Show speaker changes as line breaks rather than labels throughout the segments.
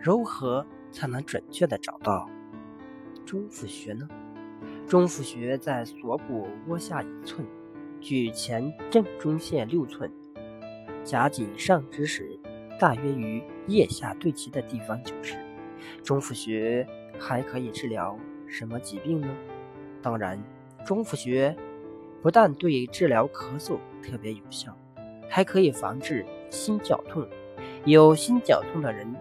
如何才能准确的找到中府穴呢？中府穴在锁骨窝下一寸，距前正中线六寸，夹紧上肢时，大约于腋下对齐的地方就是。中府穴还可以治疗什么疾病呢？当然，中府穴不但对治疗咳嗽特别有效，还可以防治心绞痛。有心绞痛的人，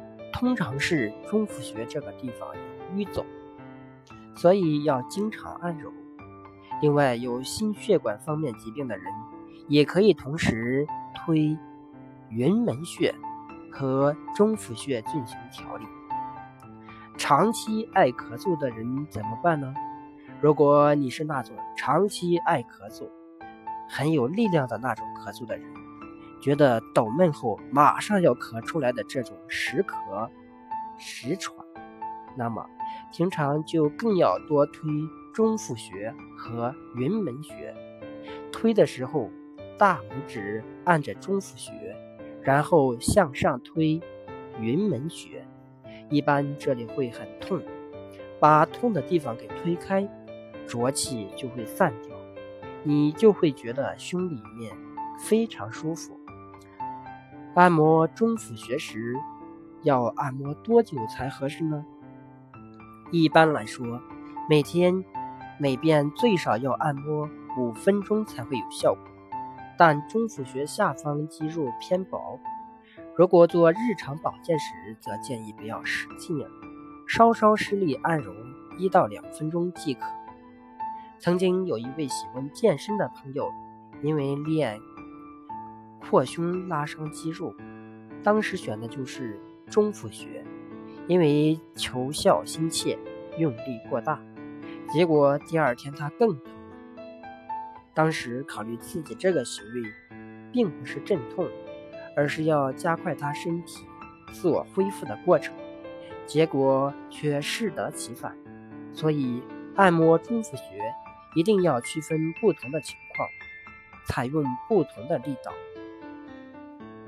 通常是中府穴这个地方有淤肿。所以要经常按揉。另外，有心血管方面疾病的人，也可以同时推云门穴和中府穴进行调理。长期爱咳嗽的人怎么办呢？如果你是那种长期爱咳嗽、很有力量的那种咳嗽的人，觉得抖闷后马上要咳出来的这种时咳时喘，那么。平常就更要多推中府穴和云门穴。推的时候，大拇指按着中府穴，然后向上推云门穴。一般这里会很痛，把痛的地方给推开，浊气就会散掉，你就会觉得胸里面非常舒服。按摩中府穴时，要按摩多久才合适呢？一般来说，每天每遍最少要按摩五分钟才会有效果。但中府穴下方肌肉偏薄，如果做日常保健时，则建议不要使劲，稍稍施力按揉一到两分钟即可。曾经有一位喜欢健身的朋友，因为练扩胸拉伤肌肉，当时选的就是中府穴。因为求效心切，用力过大，结果第二天他更疼。当时考虑自己这个行为，并不是镇痛，而是要加快他身体自我恢复的过程，结果却适得其反。所以，按摩中府穴一定要区分不同的情况，采用不同的力道。